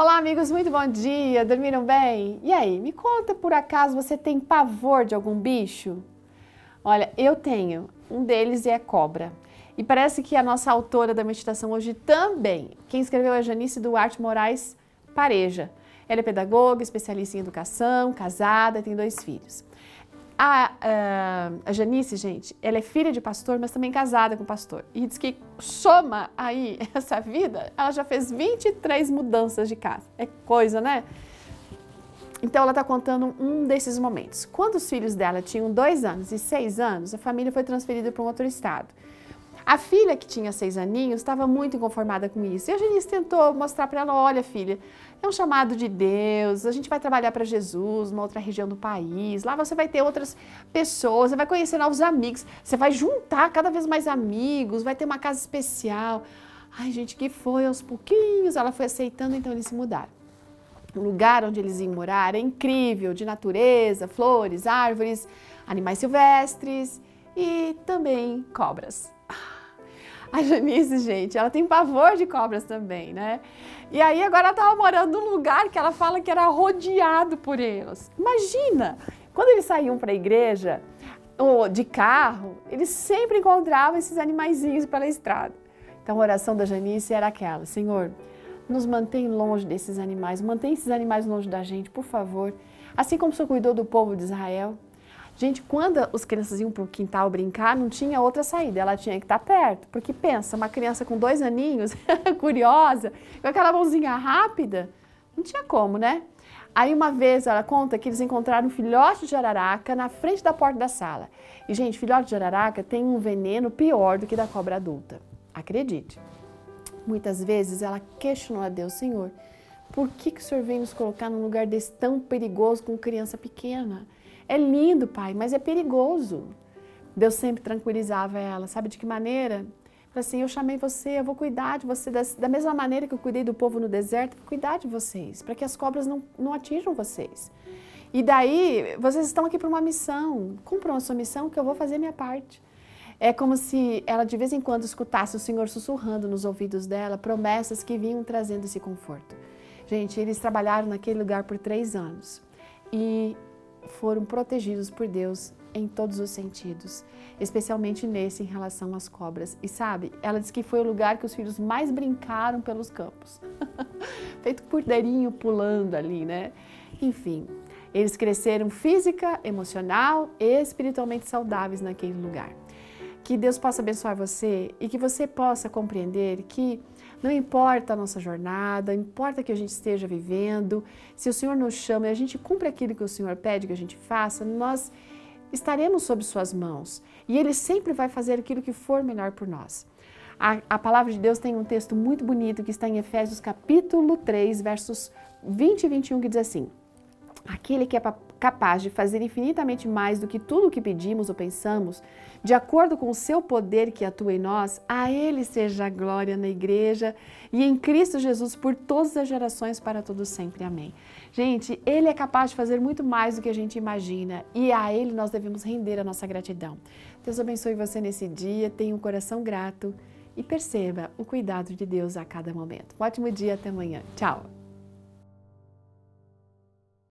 Olá, amigos, muito bom dia. Dormiram bem? E aí, me conta por acaso você tem pavor de algum bicho? Olha, eu tenho. Um deles é cobra. E parece que a nossa autora da meditação hoje também. Quem escreveu é Janice Duarte Moraes Pareja. Ela é pedagoga, especialista em educação, casada, tem dois filhos. A, a, a, Janice, gente, ela é filha de pastor, mas também casada com pastor. E diz que soma aí essa vida, ela já fez 23 mudanças de casa. É coisa, né? Então ela está contando um desses momentos. Quando os filhos dela tinham dois anos e seis anos, a família foi transferida para um outro estado. A filha, que tinha seis aninhos, estava muito inconformada com isso. E a Janice tentou mostrar para ela: olha, filha, é um chamado de Deus, a gente vai trabalhar para Jesus numa outra região do país. Lá você vai ter outras pessoas, você vai conhecer novos amigos, você vai juntar cada vez mais amigos, vai ter uma casa especial. Ai, gente, que foi aos pouquinhos, ela foi aceitando, então eles se mudaram. O lugar onde eles iam morar é incrível, de natureza, flores, árvores, animais silvestres e também cobras. A Janice, gente, ela tem pavor de cobras também, né? E aí agora ela estava morando num lugar que ela fala que era rodeado por eles. Imagina, quando eles saíam para a igreja ou de carro, eles sempre encontravam esses animaizinhos pela estrada. Então a oração da Janice era aquela: Senhor, nos mantém longe desses animais, mantém esses animais longe da gente, por favor. Assim como o Senhor cuidou do povo de Israel, Gente, quando os crianças iam para o quintal brincar, não tinha outra saída, ela tinha que estar perto. Porque pensa, uma criança com dois aninhos, curiosa, com aquela mãozinha rápida, não tinha como, né? Aí uma vez ela conta que eles encontraram um filhote de araraca na frente da porta da sala. E, gente, filhote de araraca tem um veneno pior do que da cobra adulta. Acredite. Muitas vezes ela questionou a Deus, Senhor, por que, que o Senhor vem nos colocar num lugar desse tão perigoso com criança pequena? É lindo, pai, mas é perigoso. Deus sempre tranquilizava ela. Sabe de que maneira? assim, eu chamei você, eu vou cuidar de você da, mesma maneira que eu cuidei do povo no deserto, vou cuidar de vocês, para que as cobras não, não atinjam vocês. E daí, vocês estão aqui para uma missão. Cumpram a sua missão que eu vou fazer minha parte. É como se ela de vez em quando escutasse o Senhor sussurrando nos ouvidos dela promessas que vinham trazendo esse conforto. Gente, eles trabalharam naquele lugar por três anos. E foram protegidos por Deus em todos os sentidos, especialmente nesse em relação às cobras. E sabe, ela disse que foi o lugar que os filhos mais brincaram pelos campos. Feito cordeirinho pulando ali, né? Enfim, eles cresceram física, emocional e espiritualmente saudáveis naquele lugar. Que Deus possa abençoar você e que você possa compreender que não importa a nossa jornada, importa que a gente esteja vivendo, se o Senhor nos chama e a gente cumpre aquilo que o Senhor pede que a gente faça, nós estaremos sob Suas mãos e Ele sempre vai fazer aquilo que for melhor por nós. A, a, palavra de Deus tem um texto muito bonito que está em Efésios capítulo 3, versos 20 e 21, que diz assim: Aquele que é capaz de fazer infinitamente mais do que tudo o que pedimos ou pensamos, de acordo com o seu poder que atua em nós, a Ele seja a glória na igreja e em Cristo Jesus por todas as gerações para todos sempre. Amém. Gente, Ele é capaz de fazer muito mais do que a gente imagina e a Ele nós devemos render a nossa gratidão. Deus abençoe você nesse dia, tenha um coração grato e perceba o cuidado de Deus a cada momento. Um ótimo dia, até amanhã. Tchau!